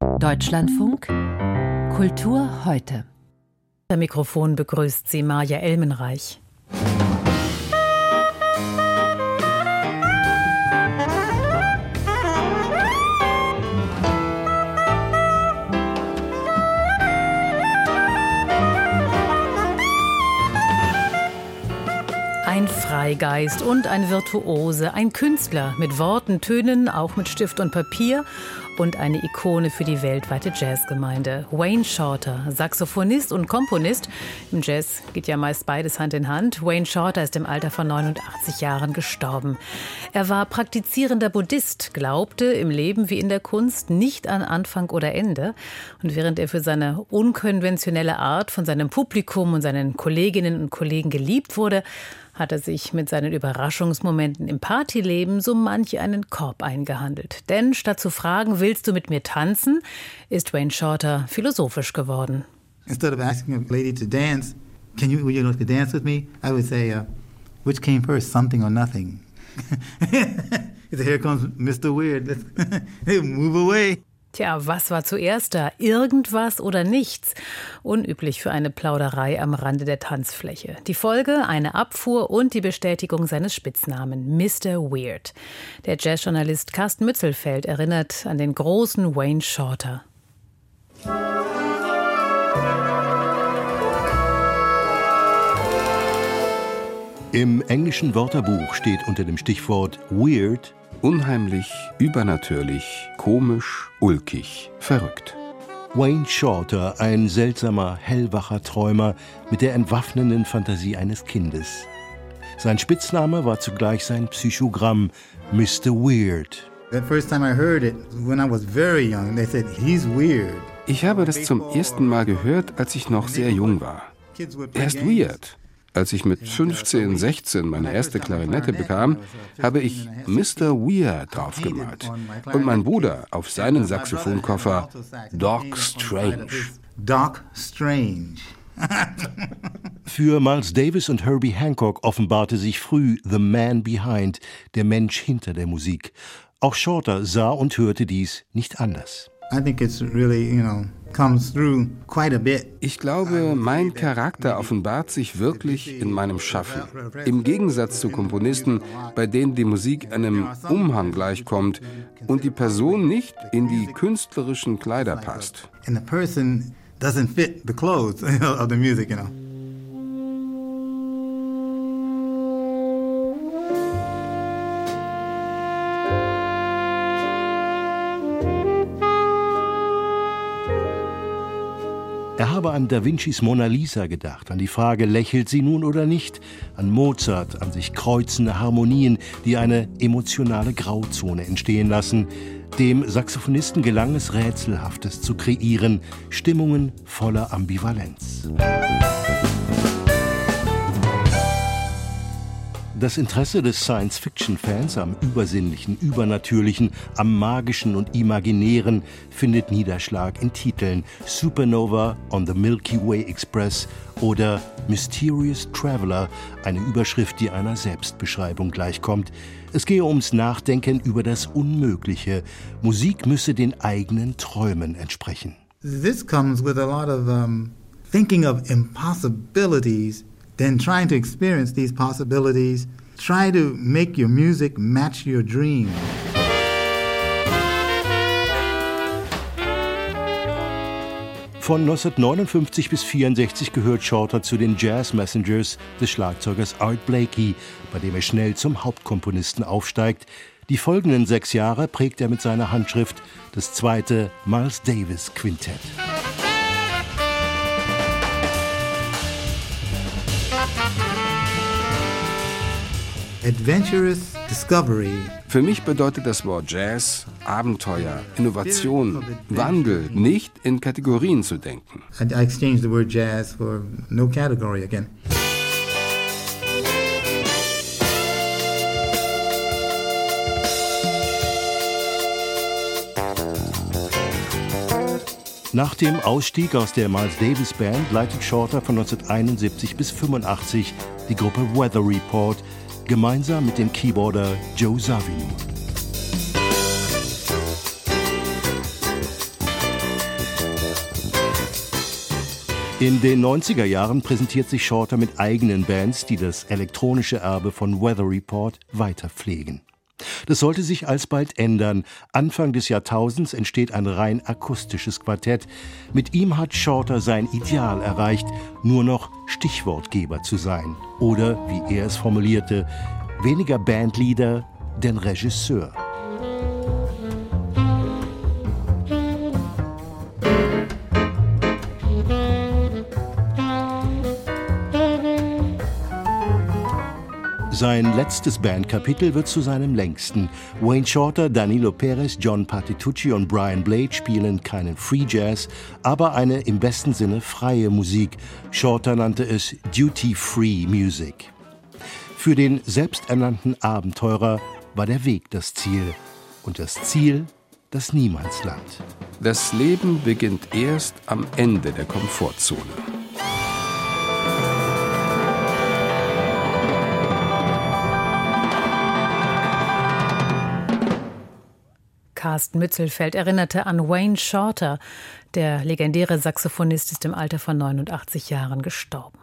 Deutschlandfunk Kultur heute. Der Mikrofon begrüßt sie Maja Elmenreich. Ein Freigeist und ein Virtuose, ein Künstler mit Worten, Tönen, auch mit Stift und Papier und eine Ikone für die weltweite Jazzgemeinde. Wayne Shorter, Saxophonist und Komponist. Im Jazz geht ja meist beides Hand in Hand. Wayne Shorter ist im Alter von 89 Jahren gestorben. Er war praktizierender Buddhist, glaubte im Leben wie in der Kunst nicht an Anfang oder Ende. Und während er für seine unkonventionelle Art von seinem Publikum und seinen Kolleginnen und Kollegen geliebt wurde, hat er sich mit seinen Überraschungsmomenten im Partyleben so manch einen Korb eingehandelt. Denn statt zu fragen, willst du mit mir tanzen, ist Wayne Shorter philosophisch geworden. Instead of asking a lady to dance, can you, would you like to dance with me? I would say, uh, which came first, something or nothing? Here comes Mr. Weird. Move away. Tja, was war zuerst da? Irgendwas oder nichts? Unüblich für eine Plauderei am Rande der Tanzfläche. Die Folge eine Abfuhr und die Bestätigung seines Spitznamen Mr. Weird. Der Jazzjournalist Carsten Mützelfeld erinnert an den großen Wayne Shorter. Im englischen Wörterbuch steht unter dem Stichwort Weird Unheimlich, übernatürlich, komisch, ulkig, verrückt. Wayne Shorter, ein seltsamer, hellwacher Träumer mit der entwaffnenden Fantasie eines Kindes. Sein Spitzname war zugleich sein Psychogramm Mr. Weird. Ich habe das zum ersten Mal gehört, als ich noch sehr jung war. Er ist weird. Als ich mit 15, 16 meine erste Klarinette bekam, habe ich Mr. Weir draufgemalt und mein Bruder auf seinen Saxophonkoffer Doc Strange. Doc Strange. Für Miles Davis und Herbie Hancock offenbarte sich früh The Man Behind, der Mensch hinter der Musik. Auch Shorter sah und hörte dies nicht anders. I think it's really, you know, ich glaube, mein Charakter offenbart sich wirklich in meinem Schaffen. Im Gegensatz zu Komponisten, bei denen die Musik einem Umhang gleichkommt und die Person nicht in die künstlerischen Kleider passt. And the person doesn't fit the clothes of the music, you know. Er habe an Da Vincis Mona Lisa gedacht, an die Frage, lächelt sie nun oder nicht, an Mozart, an sich kreuzende Harmonien, die eine emotionale Grauzone entstehen lassen. Dem Saxophonisten gelang es, Rätselhaftes zu kreieren, Stimmungen voller Ambivalenz. Das Interesse des Science-Fiction-Fans am Übersinnlichen, Übernatürlichen, am Magischen und Imaginären findet Niederschlag in Titeln Supernova on the Milky Way Express oder Mysterious Traveler, eine Überschrift, die einer Selbstbeschreibung gleichkommt. Es gehe ums Nachdenken über das Unmögliche. Musik müsse den eigenen Träumen entsprechen. This comes with a lot of um, thinking of impossibilities then trying to experience these possibilities, try to make your music match your dream. Von 1959 bis 1964 gehört Shorter zu den Jazz Messengers des Schlagzeugers Art Blakey, bei dem er schnell zum Hauptkomponisten aufsteigt. Die folgenden sechs Jahre prägt er mit seiner Handschrift das zweite Miles Davis Quintett. Adventurous Discovery. Für mich bedeutet das Wort Jazz Abenteuer, Innovation, Wandel, nicht in Kategorien zu denken. I exchanged the word jazz for no category again. Nach dem Ausstieg aus der Miles Davis Band leitet Shorter von 1971 bis 1985 die Gruppe Weather Report, gemeinsam mit dem Keyboarder Joe Savino. In den 90er Jahren präsentiert sich Shorter mit eigenen Bands, die das elektronische Erbe von Weather Report weiter pflegen. Das sollte sich alsbald ändern. Anfang des Jahrtausends entsteht ein rein akustisches Quartett. Mit ihm hat Shorter sein Ideal erreicht, nur noch Stichwortgeber zu sein. Oder, wie er es formulierte, weniger Bandleader, denn Regisseur. Sein letztes Bandkapitel wird zu seinem längsten. Wayne Shorter, Danilo Perez, John Patitucci und Brian Blade spielen keinen Free Jazz, aber eine im besten Sinne freie Musik. Shorter nannte es Duty Free Music. Für den selbsternannten Abenteurer war der Weg das Ziel und das Ziel das Niemandsland. Das Leben beginnt erst am Ende der Komfortzone. Carsten Mützelfeld erinnerte an Wayne Shorter. Der legendäre Saxophonist ist im Alter von 89 Jahren gestorben.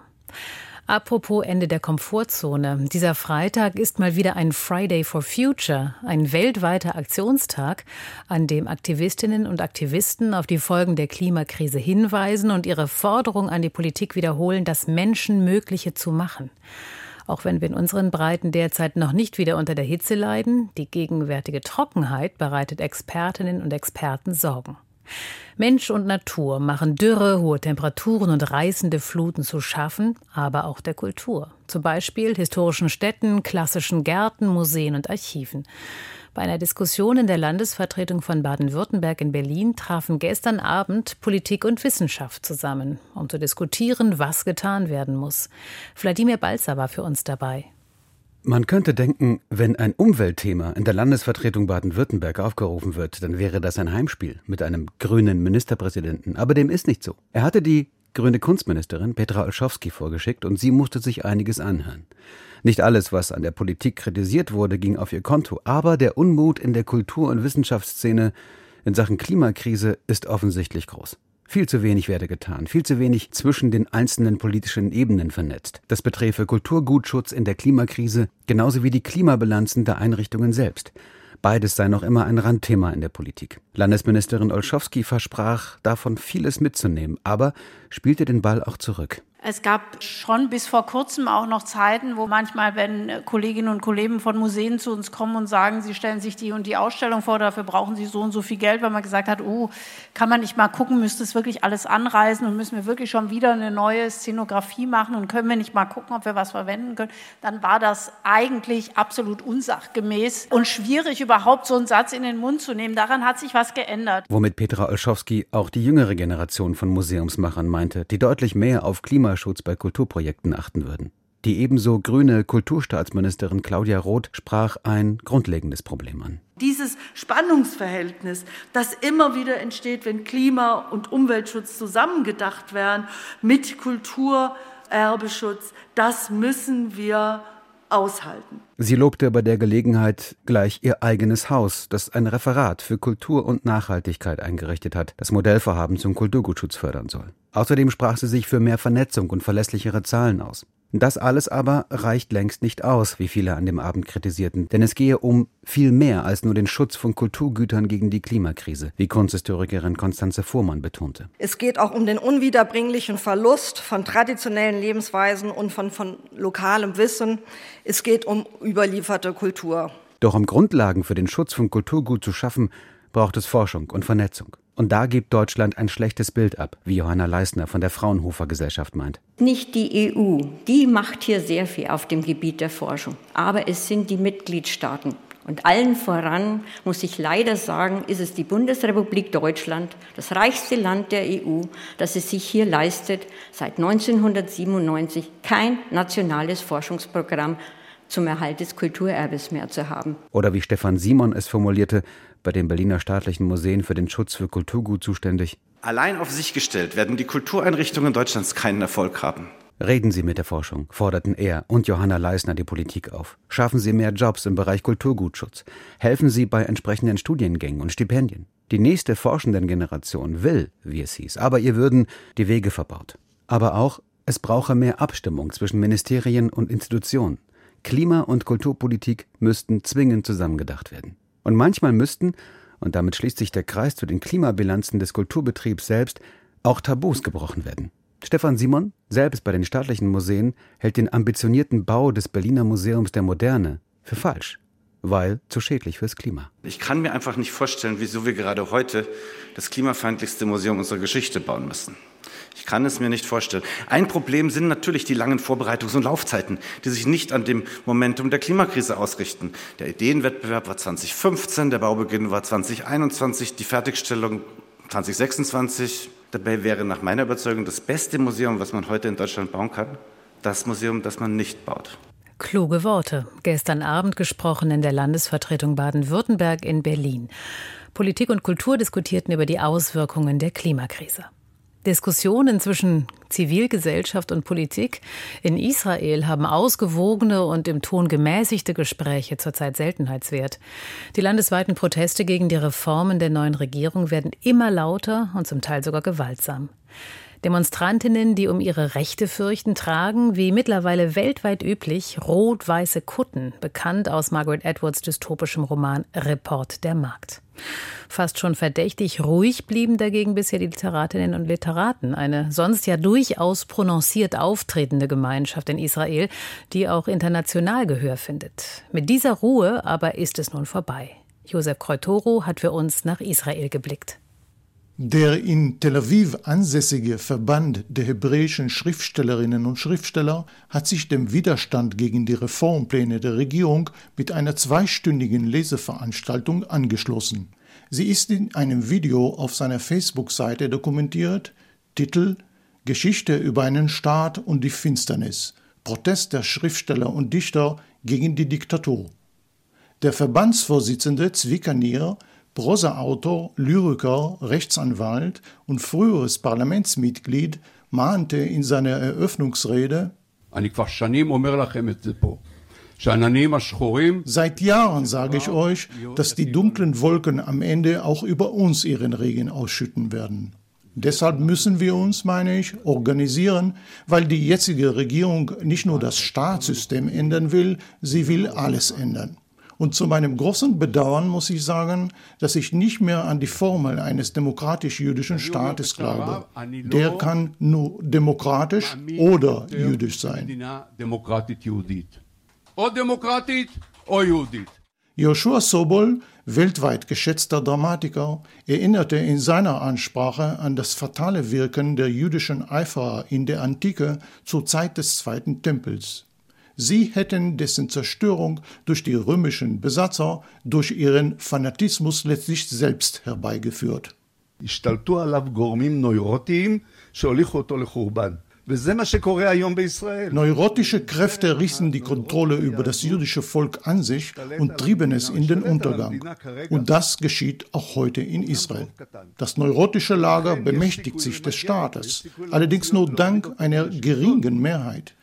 Apropos Ende der Komfortzone. Dieser Freitag ist mal wieder ein Friday for Future, ein weltweiter Aktionstag, an dem Aktivistinnen und Aktivisten auf die Folgen der Klimakrise hinweisen und ihre Forderung an die Politik wiederholen, das Menschenmögliche zu machen. Auch wenn wir in unseren Breiten derzeit noch nicht wieder unter der Hitze leiden, die gegenwärtige Trockenheit bereitet Expertinnen und Experten Sorgen. Mensch und Natur machen Dürre, hohe Temperaturen und reißende Fluten zu schaffen, aber auch der Kultur. Zum Beispiel historischen Städten, klassischen Gärten, Museen und Archiven. Bei einer Diskussion in der Landesvertretung von Baden-Württemberg in Berlin trafen gestern Abend Politik und Wissenschaft zusammen, um zu diskutieren, was getan werden muss. Wladimir Balzer war für uns dabei. Man könnte denken, wenn ein Umweltthema in der Landesvertretung Baden-Württemberg aufgerufen wird, dann wäre das ein Heimspiel mit einem grünen Ministerpräsidenten. Aber dem ist nicht so. Er hatte die grüne Kunstministerin Petra Olschowski vorgeschickt und sie musste sich einiges anhören. Nicht alles, was an der Politik kritisiert wurde, ging auf ihr Konto, aber der Unmut in der Kultur- und Wissenschaftsszene in Sachen Klimakrise ist offensichtlich groß. Viel zu wenig werde getan, viel zu wenig zwischen den einzelnen politischen Ebenen vernetzt. Das beträfe Kulturgutschutz in der Klimakrise genauso wie die Klimabilanzen der Einrichtungen selbst. Beides sei noch immer ein Randthema in der Politik. Landesministerin Olschowski versprach, davon vieles mitzunehmen, aber spielte den Ball auch zurück. Es gab schon bis vor kurzem auch noch Zeiten, wo manchmal, wenn Kolleginnen und Kollegen von Museen zu uns kommen und sagen, sie stellen sich die und die Ausstellung vor, dafür brauchen sie so und so viel Geld, weil man gesagt hat, oh, kann man nicht mal gucken, müsste es wirklich alles anreisen und müssen wir wirklich schon wieder eine neue Szenografie machen und können wir nicht mal gucken, ob wir was verwenden können, dann war das eigentlich absolut unsachgemäß und schwierig, überhaupt so einen Satz in den Mund zu nehmen. Daran hat sich was geändert. Womit Petra Olschowski auch die jüngere Generation von Museumsmachern meinte, die deutlich mehr auf Klima Klimaschutz bei Kulturprojekten achten würden. Die ebenso grüne Kulturstaatsministerin Claudia Roth sprach ein grundlegendes Problem an. Dieses Spannungsverhältnis, das immer wieder entsteht, wenn Klima- und Umweltschutz zusammengedacht werden mit Kulturerbeschutz, das müssen wir aushalten. Sie lobte bei der Gelegenheit gleich ihr eigenes Haus, das ein Referat für Kultur und Nachhaltigkeit eingerichtet hat, das Modellvorhaben zum Kulturgutschutz fördern soll. Außerdem sprach sie sich für mehr Vernetzung und verlässlichere Zahlen aus. Das alles aber reicht längst nicht aus, wie viele an dem Abend kritisierten, denn es gehe um viel mehr als nur den Schutz von Kulturgütern gegen die Klimakrise, wie Kunsthistorikerin Konstanze Fuhrmann betonte. Es geht auch um den unwiederbringlichen Verlust von traditionellen Lebensweisen und von, von lokalem Wissen. Es geht um überlieferte Kultur. Doch um Grundlagen für den Schutz von Kulturgut zu schaffen, braucht es Forschung und Vernetzung. Und da gibt Deutschland ein schlechtes Bild ab, wie Johanna Leisner von der Fraunhofer Gesellschaft meint. Nicht die EU, die macht hier sehr viel auf dem Gebiet der Forschung, aber es sind die Mitgliedstaaten. Und allen voran, muss ich leider sagen, ist es die Bundesrepublik Deutschland, das reichste Land der EU, das es sich hier leistet, seit 1997 kein nationales Forschungsprogramm zum Erhalt des Kulturerbes mehr zu haben. Oder wie Stefan Simon es formulierte, bei den Berliner staatlichen Museen für den Schutz für Kulturgut zuständig. Allein auf sich gestellt werden die Kultureinrichtungen Deutschlands keinen Erfolg haben. Reden Sie mit der Forschung, forderten er und Johanna Leisner die Politik auf. Schaffen Sie mehr Jobs im Bereich Kulturgutschutz. Helfen Sie bei entsprechenden Studiengängen und Stipendien. Die nächste forschenden Generation will, wie es hieß, aber ihr würden die Wege verbaut. Aber auch, es brauche mehr Abstimmung zwischen Ministerien und Institutionen. Klima- und Kulturpolitik müssten zwingend zusammengedacht werden. Und manchmal müssten, und damit schließt sich der Kreis zu den Klimabilanzen des Kulturbetriebs selbst, auch Tabus gebrochen werden. Stefan Simon, selbst bei den staatlichen Museen, hält den ambitionierten Bau des Berliner Museums der Moderne für falsch, weil zu schädlich fürs Klima. Ich kann mir einfach nicht vorstellen, wieso wir gerade heute das klimafeindlichste Museum unserer Geschichte bauen müssen. Ich kann es mir nicht vorstellen. Ein Problem sind natürlich die langen Vorbereitungs- und Laufzeiten, die sich nicht an dem Momentum der Klimakrise ausrichten. Der Ideenwettbewerb war 2015, der Baubeginn war 2021, die Fertigstellung 2026. Dabei wäre nach meiner Überzeugung das beste Museum, was man heute in Deutschland bauen kann, das Museum, das man nicht baut. Kluge Worte. Gestern Abend gesprochen in der Landesvertretung Baden-Württemberg in Berlin. Politik und Kultur diskutierten über die Auswirkungen der Klimakrise. Diskussionen zwischen Zivilgesellschaft und Politik in Israel haben ausgewogene und im Ton gemäßigte Gespräche zurzeit Seltenheitswert. Die landesweiten Proteste gegen die Reformen der neuen Regierung werden immer lauter und zum Teil sogar gewaltsam. Demonstrantinnen, die um ihre Rechte fürchten, tragen, wie mittlerweile weltweit üblich, rot-weiße Kutten, bekannt aus Margaret Edwards dystopischem Roman Report der Markt. Fast schon verdächtig ruhig blieben dagegen bisher die Literatinnen und Literaten, eine sonst ja durchaus prononciert auftretende Gemeinschaft in Israel, die auch international Gehör findet. Mit dieser Ruhe aber ist es nun vorbei. Josef Kreutoro hat für uns nach Israel geblickt. Der in Tel Aviv ansässige Verband der hebräischen Schriftstellerinnen und Schriftsteller hat sich dem Widerstand gegen die Reformpläne der Regierung mit einer zweistündigen Leseveranstaltung angeschlossen. Sie ist in einem Video auf seiner Facebook-Seite dokumentiert. Titel Geschichte über einen Staat und die Finsternis. Protest der Schriftsteller und Dichter gegen die Diktatur. Der Verbandsvorsitzende Zwicker Nier Prosaautor, Lyriker, Rechtsanwalt und früheres Parlamentsmitglied mahnte in seiner Eröffnungsrede Seit Jahren sage ich euch, dass die dunklen Wolken am Ende auch über uns ihren Regen ausschütten werden. Deshalb müssen wir uns, meine ich, organisieren, weil die jetzige Regierung nicht nur das Staatssystem ändern will, sie will alles ändern. Und zu meinem großen Bedauern muss ich sagen, dass ich nicht mehr an die Formel eines demokratisch-jüdischen Staates glaube. Der kann nur demokratisch oder jüdisch sein. Joshua Sobol, weltweit geschätzter Dramatiker, erinnerte in seiner Ansprache an das fatale Wirken der jüdischen Eiferer in der Antike zur Zeit des Zweiten Tempels. Sie hätten dessen Zerstörung durch die römischen Besatzer durch ihren Fanatismus letztlich selbst herbeigeführt. Neurotische Kräfte rissen die Kontrolle über das jüdische Volk an sich und trieben es in den Untergang. Und das geschieht auch heute in Israel. Das neurotische Lager bemächtigt sich des Staates, allerdings nur dank einer geringen Mehrheit.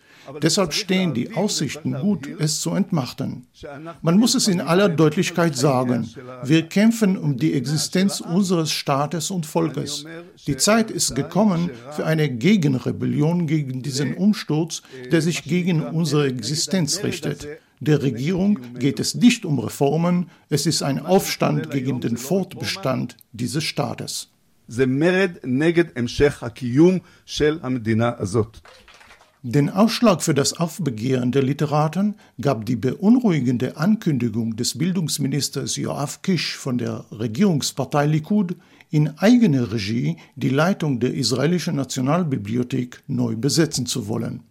Deshalb stehen die Aussichten gut, es zu entmachten. Man muss es in aller Deutlichkeit sagen. Wir kämpfen um die Existenz unseres Staates und Volkes. Die Zeit ist gekommen für eine Gegenrebellion gegen diesen Umsturz, der sich gegen unsere Existenz richtet. Der Regierung geht es nicht um Reformen, es ist ein Aufstand gegen den Fortbestand dieses Staates. זה מרד נגד המשך הקיום של המדינה הזאת. Den Ausschlag für das Aufbegehren der Literaten gab die beunruhigende Ankündigung des Bildungsministers Joachim Kisch von der Regierungspartei Likud, in eigener Regie die Leitung der israelischen Nationalbibliothek neu besetzen zu wollen.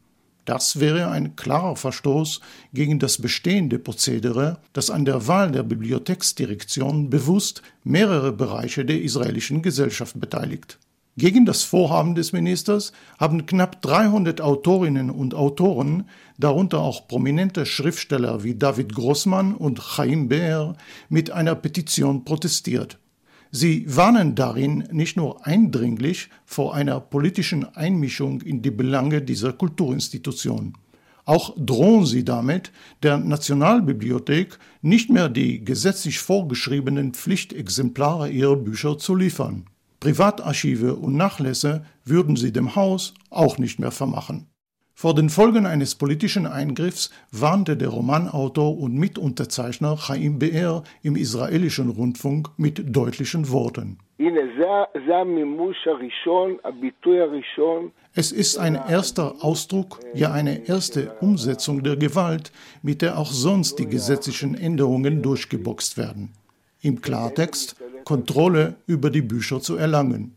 Das wäre ein klarer Verstoß gegen das bestehende Prozedere, das an der Wahl der Bibliotheksdirektion bewusst mehrere Bereiche der israelischen Gesellschaft beteiligt. Gegen das Vorhaben des Ministers haben knapp 300 Autorinnen und Autoren, darunter auch prominente Schriftsteller wie David Grossmann und Chaim Beer, mit einer Petition protestiert. Sie warnen darin nicht nur eindringlich vor einer politischen Einmischung in die Belange dieser Kulturinstitution. Auch drohen sie damit, der Nationalbibliothek nicht mehr die gesetzlich vorgeschriebenen Pflichtexemplare ihrer Bücher zu liefern. Privatarchive und Nachlässe würden sie dem Haus auch nicht mehr vermachen. Vor den Folgen eines politischen Eingriffs warnte der Romanautor und Mitunterzeichner Chaim Be'er im israelischen Rundfunk mit deutlichen Worten. Es ist ein erster Ausdruck, ja eine erste Umsetzung der Gewalt, mit der auch sonst die gesetzlichen Änderungen durchgeboxt werden. Im Klartext Kontrolle über die Bücher zu erlangen.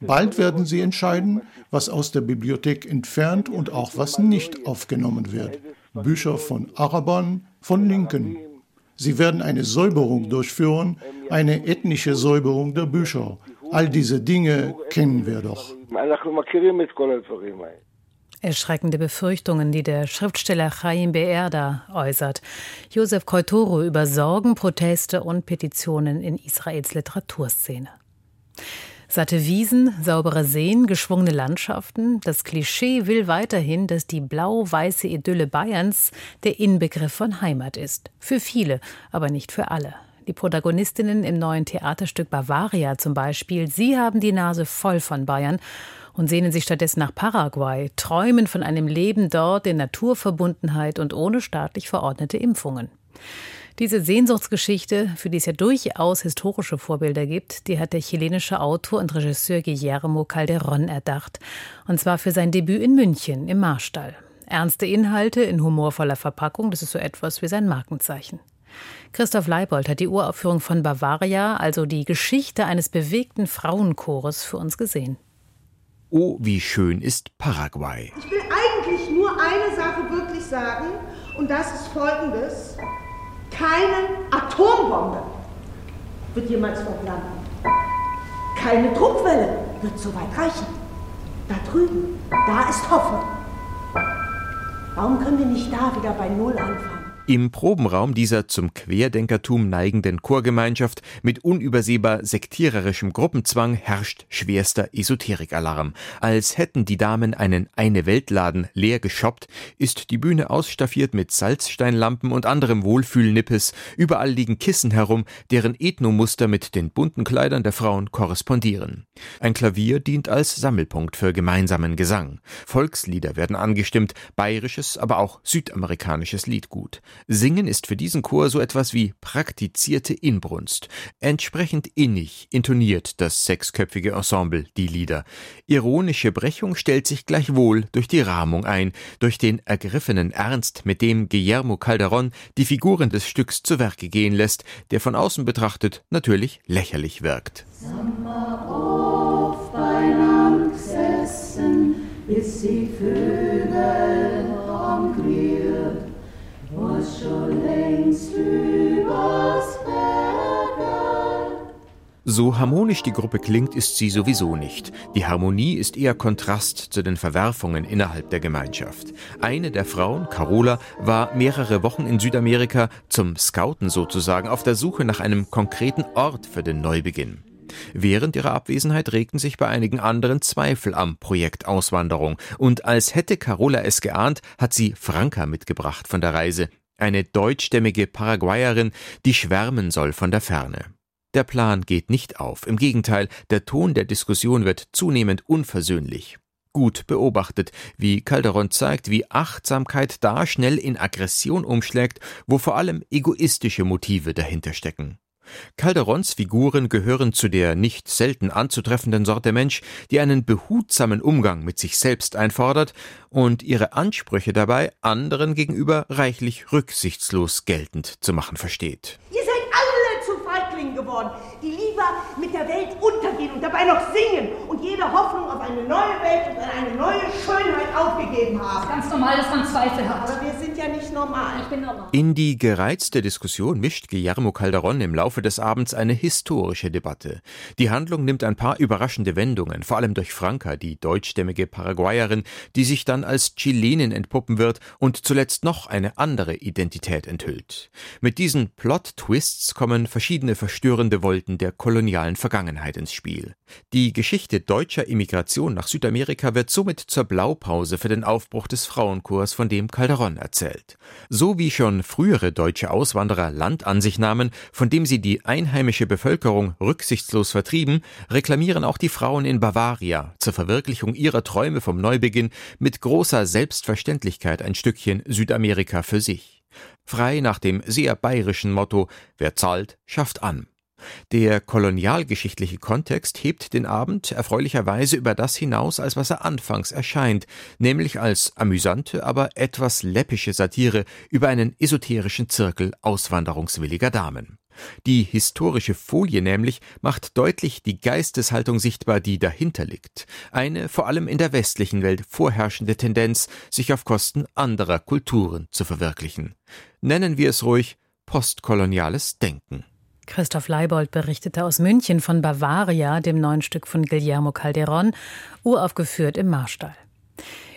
Bald werden sie entscheiden, was aus der Bibliothek entfernt und auch was nicht aufgenommen wird. Bücher von Arabern, von Linken. Sie werden eine Säuberung durchführen, eine ethnische Säuberung der Bücher. All diese Dinge kennen wir doch. Erschreckende Befürchtungen, die der Schriftsteller Chaim Beerda äußert. Josef Koitoro über Sorgen, Proteste und Petitionen in Israels Literaturszene. Satte Wiesen, saubere Seen, geschwungene Landschaften. Das Klischee will weiterhin, dass die blau-weiße Idylle Bayerns der Inbegriff von Heimat ist. Für viele, aber nicht für alle. Die Protagonistinnen im neuen Theaterstück Bavaria zum Beispiel, sie haben die Nase voll von Bayern und sehnen sich stattdessen nach Paraguay, träumen von einem Leben dort in Naturverbundenheit und ohne staatlich verordnete Impfungen. Diese Sehnsuchtsgeschichte, für die es ja durchaus historische Vorbilder gibt, die hat der chilenische Autor und Regisseur Guillermo Calderón erdacht. Und zwar für sein Debüt in München im Marstall. Ernste Inhalte in humorvoller Verpackung, das ist so etwas wie sein Markenzeichen. Christoph Leibold hat die Uraufführung von Bavaria, also die Geschichte eines bewegten Frauenchores, für uns gesehen. Oh, wie schön ist Paraguay. Ich will eigentlich nur eine Sache wirklich sagen, und das ist folgendes. Keine Atombombe wird jemals dort landen. Keine Druckwelle wird so weit reichen. Da drüben, da ist Hoffnung. Warum können wir nicht da wieder bei Null anfangen? Im Probenraum dieser zum Querdenkertum neigenden Chorgemeinschaft mit unübersehbar sektiererischem Gruppenzwang herrscht schwerster Esoterikalarm. Als hätten die Damen einen Eine-Welt-Laden leer geshoppt, ist die Bühne ausstaffiert mit Salzsteinlampen und anderem Wohlfühlnippes. Überall liegen Kissen herum, deren Ethnomuster mit den bunten Kleidern der Frauen korrespondieren. Ein Klavier dient als Sammelpunkt für gemeinsamen Gesang. Volkslieder werden angestimmt, bayerisches, aber auch südamerikanisches Liedgut. Singen ist für diesen Chor so etwas wie praktizierte Inbrunst. Entsprechend innig intoniert das sechsköpfige Ensemble die Lieder. Ironische Brechung stellt sich gleichwohl durch die Rahmung ein, durch den ergriffenen Ernst, mit dem Guillermo Calderón die Figuren des Stücks zu Werke gehen lässt, der von außen betrachtet natürlich lächerlich wirkt. Sommer so harmonisch die Gruppe klingt, ist sie sowieso nicht. Die Harmonie ist eher Kontrast zu den Verwerfungen innerhalb der Gemeinschaft. Eine der Frauen, Carola, war mehrere Wochen in Südamerika zum Scouten sozusagen auf der Suche nach einem konkreten Ort für den Neubeginn. Während ihrer Abwesenheit regten sich bei einigen anderen Zweifel am Projekt Auswanderung. Und als hätte Carola es geahnt, hat sie Franka mitgebracht von der Reise. Eine deutschstämmige Paraguayerin, die schwärmen soll von der Ferne. Der Plan geht nicht auf. Im Gegenteil, der Ton der Diskussion wird zunehmend unversöhnlich. Gut beobachtet, wie Calderon zeigt, wie Achtsamkeit da schnell in Aggression umschlägt, wo vor allem egoistische Motive dahinter stecken. Calderons Figuren gehören zu der nicht selten anzutreffenden Sorte Mensch, die einen behutsamen Umgang mit sich selbst einfordert und ihre Ansprüche dabei anderen gegenüber reichlich rücksichtslos geltend zu machen versteht. Ihr seid Geworden, die lieber mit der Welt untergehen und dabei noch singen und jede Hoffnung auf eine neue Welt und eine neue Schönheit aufgegeben haben. Ganz normal, dass man Zweifel hat. Aber wir sind ja nicht normal. Ich bin normal. In die gereizte Diskussion mischt Guillermo Calderon im Laufe des Abends eine historische Debatte. Die Handlung nimmt ein paar überraschende Wendungen, vor allem durch Franca, die deutschstämmige Paraguayerin, die sich dann als Chilenin entpuppen wird und zuletzt noch eine andere Identität enthüllt. Mit diesen Plot-Twists kommen verschiedene verstörende Wolten der kolonialen Vergangenheit Vergangenheit ins Spiel. Die Geschichte deutscher Immigration nach Südamerika wird somit zur Blaupause für den Aufbruch des Frauenchors, von dem Calderon erzählt. So wie schon frühere deutsche Auswanderer Land an sich nahmen, von dem sie die einheimische Bevölkerung rücksichtslos vertrieben, reklamieren auch die Frauen in Bavaria zur Verwirklichung ihrer Träume vom Neubeginn mit großer Selbstverständlichkeit ein Stückchen Südamerika für sich. Frei nach dem sehr bayerischen Motto Wer zahlt, schafft an. Der kolonialgeschichtliche Kontext hebt den Abend erfreulicherweise über das hinaus, als was er anfangs erscheint, nämlich als amüsante, aber etwas läppische Satire über einen esoterischen Zirkel auswanderungswilliger Damen. Die historische Folie nämlich macht deutlich die Geisteshaltung sichtbar, die dahinter liegt. Eine vor allem in der westlichen Welt vorherrschende Tendenz, sich auf Kosten anderer Kulturen zu verwirklichen. Nennen wir es ruhig postkoloniales Denken. Christoph Leibold berichtete aus München von Bavaria, dem neuen Stück von Guillermo Calderon, uraufgeführt im Marstall.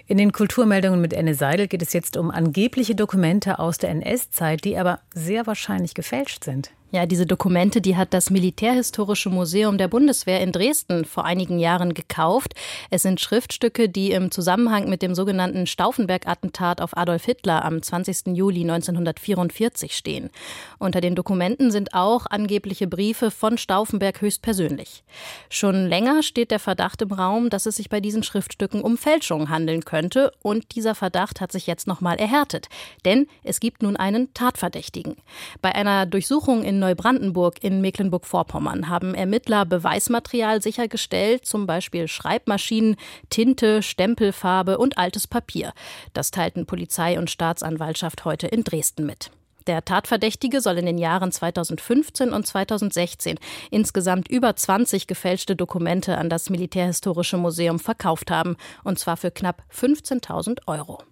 In den Kulturmeldungen mit Enne Seidel geht es jetzt um angebliche Dokumente aus der NS-Zeit, die aber sehr wahrscheinlich gefälscht sind. Ja, diese Dokumente, die hat das Militärhistorische Museum der Bundeswehr in Dresden vor einigen Jahren gekauft. Es sind Schriftstücke, die im Zusammenhang mit dem sogenannten Stauffenberg-Attentat auf Adolf Hitler am 20. Juli 1944 stehen. Unter den Dokumenten sind auch angebliche Briefe von Stauffenberg höchstpersönlich. Schon länger steht der Verdacht im Raum, dass es sich bei diesen Schriftstücken um Fälschungen handeln könnte und dieser Verdacht hat sich jetzt nochmal erhärtet, denn es gibt nun einen Tatverdächtigen. Bei einer Durchsuchung in Neubrandenburg in Mecklenburg-Vorpommern haben Ermittler Beweismaterial sichergestellt, zum Beispiel Schreibmaschinen, Tinte, Stempelfarbe und altes Papier. Das teilten Polizei und Staatsanwaltschaft heute in Dresden mit. Der Tatverdächtige soll in den Jahren 2015 und 2016 insgesamt über 20 gefälschte Dokumente an das Militärhistorische Museum verkauft haben, und zwar für knapp 15.000 Euro.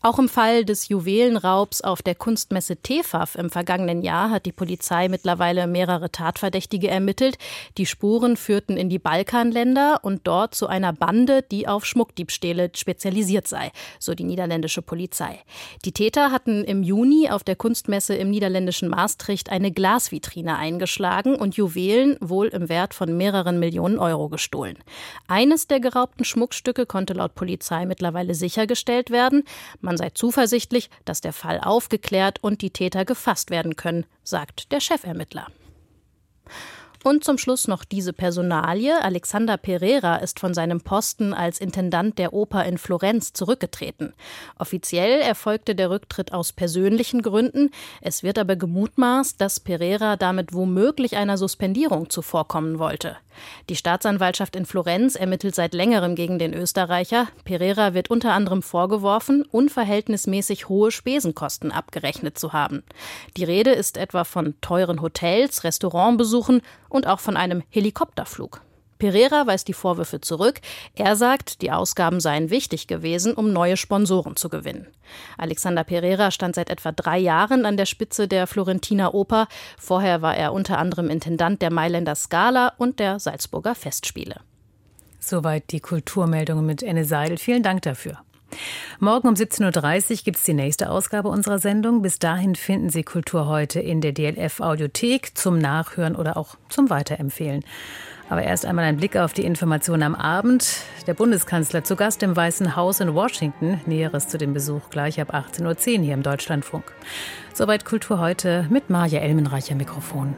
Auch im Fall des Juwelenraubs auf der Kunstmesse TEFAF im vergangenen Jahr hat die Polizei mittlerweile mehrere Tatverdächtige ermittelt. Die Spuren führten in die Balkanländer und dort zu einer Bande, die auf Schmuckdiebstähle spezialisiert sei, so die niederländische Polizei. Die Täter hatten im Juni auf der Kunstmesse im niederländischen Maastricht eine Glasvitrine eingeschlagen und Juwelen wohl im Wert von mehreren Millionen Euro gestohlen. Eines der geraubten Schmuckstücke konnte laut Polizei mittlerweile sichergestellt werden. Man sei zuversichtlich, dass der Fall aufgeklärt und die Täter gefasst werden können, sagt der Chefermittler. Und zum Schluss noch diese Personalie. Alexander Pereira ist von seinem Posten als Intendant der Oper in Florenz zurückgetreten. Offiziell erfolgte der Rücktritt aus persönlichen Gründen. Es wird aber gemutmaßt, dass Pereira damit womöglich einer Suspendierung zuvorkommen wollte. Die Staatsanwaltschaft in Florenz ermittelt seit längerem gegen den Österreicher. Pereira wird unter anderem vorgeworfen, unverhältnismäßig hohe Spesenkosten abgerechnet zu haben. Die Rede ist etwa von teuren Hotels, Restaurantbesuchen und auch von einem Helikopterflug. Pereira weist die Vorwürfe zurück. Er sagt, die Ausgaben seien wichtig gewesen, um neue Sponsoren zu gewinnen. Alexander Pereira stand seit etwa drei Jahren an der Spitze der Florentiner Oper. Vorher war er unter anderem Intendant der Mailänder Scala und der Salzburger Festspiele. Soweit die Kulturmeldungen mit Enne Seidel. Vielen Dank dafür. Morgen um 17.30 Uhr gibt es die nächste Ausgabe unserer Sendung. Bis dahin finden Sie Kultur heute in der DLF Audiothek zum Nachhören oder auch zum Weiterempfehlen. Aber erst einmal ein Blick auf die Information am Abend. Der Bundeskanzler zu Gast im Weißen Haus in Washington. Näheres zu dem Besuch gleich ab 18.10 Uhr hier im Deutschlandfunk. Soweit Kultur heute mit Marja Elmenreicher Mikrofon.